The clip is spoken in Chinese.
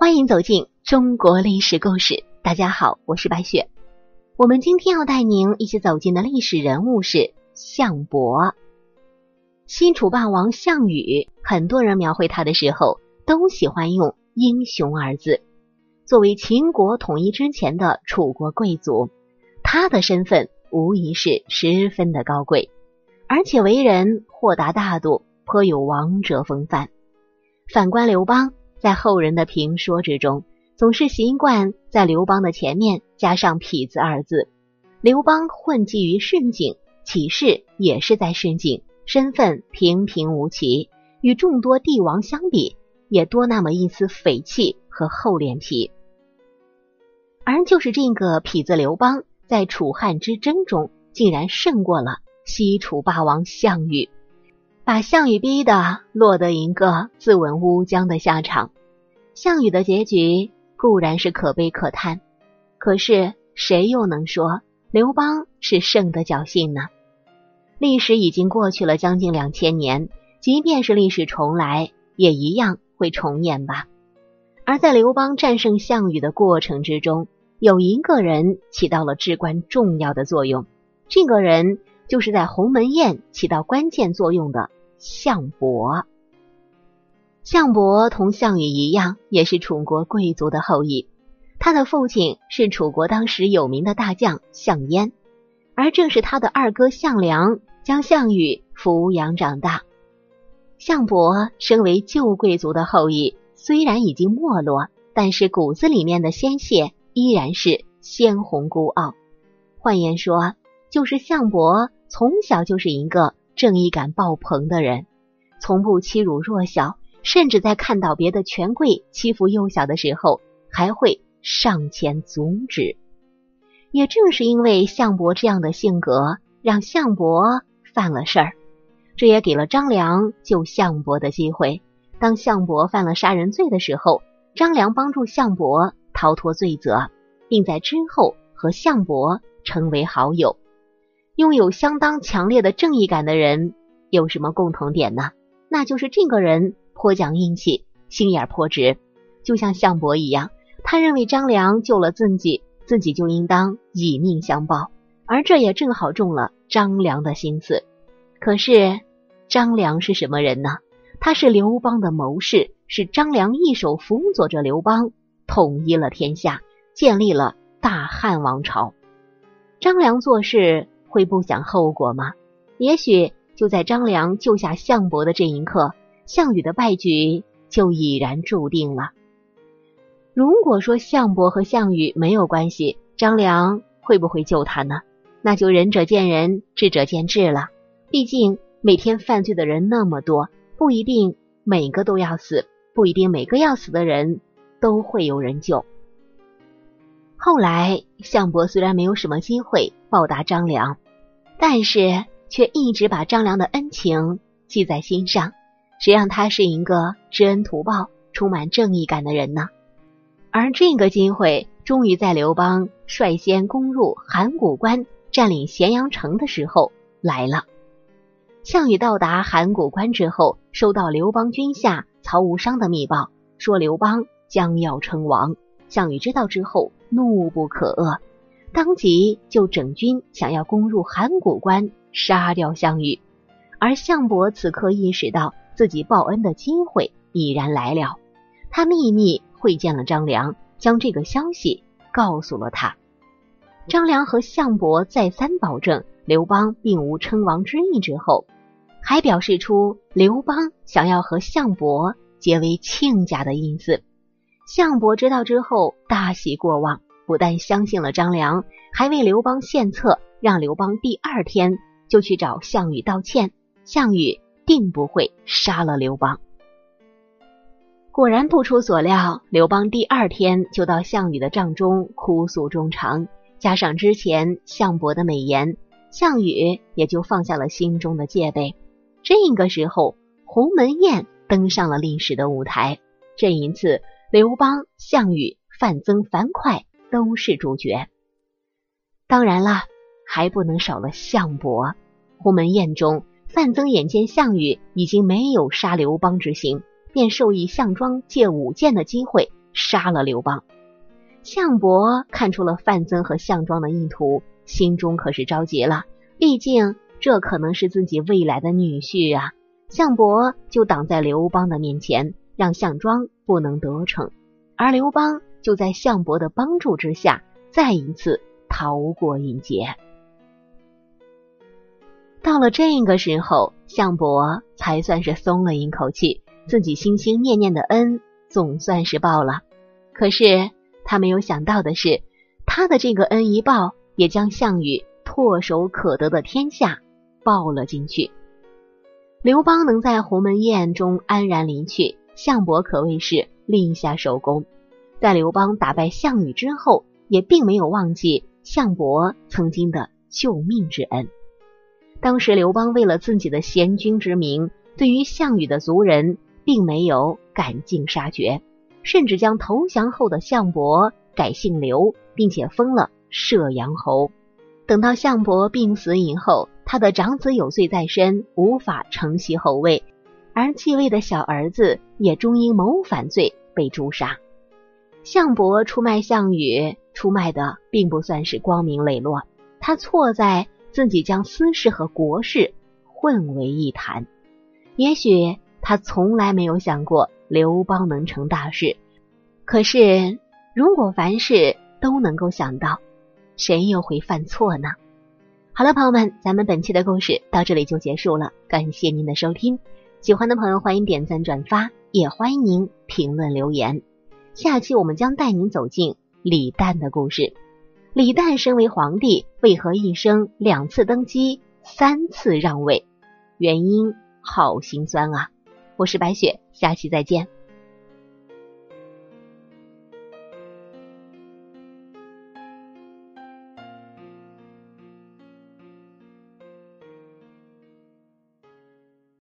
欢迎走进中国历史故事。大家好，我是白雪。我们今天要带您一起走进的历史人物是项伯。西楚霸王项羽，很多人描绘他的时候都喜欢用“英雄”二字。作为秦国统一之前的楚国贵族，他的身份无疑是十分的高贵，而且为人豁达大度，颇有王者风范。反观刘邦。在后人的评说之中，总是习惯在刘邦的前面加上“痞子”二字。刘邦混迹于市井，起事也是在市井，身份平平无奇，与众多帝王相比，也多那么一丝匪气和厚脸皮。而就是这个痞子刘邦，在楚汉之争中，竟然胜过了西楚霸王项羽。把项羽逼得落得一个自刎乌江的下场，项羽的结局固然是可悲可叹，可是谁又能说刘邦是胜的侥幸呢？历史已经过去了将近两千年，即便是历史重来，也一样会重演吧。而在刘邦战胜项羽的过程之中，有一个人起到了至关重要的作用，这个人就是在鸿门宴起到关键作用的。项伯，项伯同项羽一样，也是楚国贵族的后裔。他的父亲是楚国当时有名的大将项燕，而正是他的二哥项梁将项羽抚养长大。项伯身为旧贵族的后裔，虽然已经没落，但是骨子里面的鲜血依然是鲜红孤傲。换言说，就是项伯从小就是一个。正义感爆棚的人，从不欺辱弱小，甚至在看到别的权贵欺负幼小的时候，还会上前阻止。也正是因为项伯这样的性格，让项伯犯了事儿，这也给了张良救项伯的机会。当项伯犯了杀人罪的时候，张良帮助项伯逃脱罪责，并在之后和项伯成为好友。拥有相当强烈的正义感的人有什么共同点呢？那就是这个人颇讲义气，心眼颇直，就像项伯一样，他认为张良救了自己，自己就应当以命相报，而这也正好中了张良的心思。可是张良是什么人呢？他是刘邦的谋士，是张良一手辅佐着刘邦统一了天下，建立了大汉王朝。张良做事。会不想后果吗？也许就在张良救下项伯的这一刻，项羽的败局就已然注定了。如果说项伯和项羽没有关系，张良会不会救他呢？那就仁者见仁，智者见智了。毕竟每天犯罪的人那么多，不一定每个都要死，不一定每个要死的人都会有人救。后来，项伯虽然没有什么机会报答张良，但是却一直把张良的恩情记在心上，谁让他是一个知恩图报、充满正义感的人呢？而这个机会终于在刘邦率先攻入函谷关、占领咸阳城的时候来了。项羽到达函谷关之后，收到刘邦军下曹无伤的密报，说刘邦将要称王。项羽知道之后。怒不可遏，当即就整军想要攻入函谷关，杀掉项羽。而项伯此刻意识到自己报恩的机会已然来了，他秘密会见了张良，将这个消息告诉了他。张良和项伯再三保证刘邦并无称王之意之后，还表示出刘邦想要和项伯结为亲家的意思。项伯知道之后大喜过望，不但相信了张良，还为刘邦献策，让刘邦第二天就去找项羽道歉，项羽定不会杀了刘邦。果然不出所料，刘邦第二天就到项羽的帐中哭诉衷肠，加上之前项伯的美言，项羽也就放下了心中的戒备。这个时候，鸿门宴登上了历史的舞台，这一次。刘邦、项羽、范增、樊哙都是主角，当然了，还不能少了项伯。鸿门宴中，范增眼见项羽已经没有杀刘邦之心，便授意项庄借舞剑的机会，杀了刘邦。项伯看出了范增和项庄的意图，心中可是着急了。毕竟这可能是自己未来的女婿啊！项伯就挡在刘邦的面前，让项庄不能得逞，而刘邦就在项伯的帮助之下，再一次逃过一劫。到了这个时候，项伯才算是松了一口气，自己心心念念的恩总算是报了。可是。他没有想到的是，他的这个恩一报，也将项羽唾手可得的天下报了进去。刘邦能在鸿门宴中安然离去，项伯可谓是立下首功。在刘邦打败项羽之后，也并没有忘记项伯曾经的救命之恩。当时刘邦为了自己的贤君之名，对于项羽的族人，并没有赶尽杀绝。甚至将投降后的项伯改姓刘，并且封了射阳侯。等到项伯病死以后，他的长子有罪在身，无法承袭后位，而继位的小儿子也终因谋反罪被诛杀。项伯出卖项羽，出卖的并不算是光明磊落，他错在自己将私事和国事混为一谈。也许他从来没有想过。刘邦能成大事，可是如果凡事都能够想到，谁又会犯错呢？好了，朋友们，咱们本期的故事到这里就结束了，感谢您的收听。喜欢的朋友欢迎点赞转发，也欢迎您评论留言。下期我们将带您走进李旦的故事。李旦身为皇帝，为何一生两次登基，三次让位？原因好心酸啊！我是白雪，下期再见。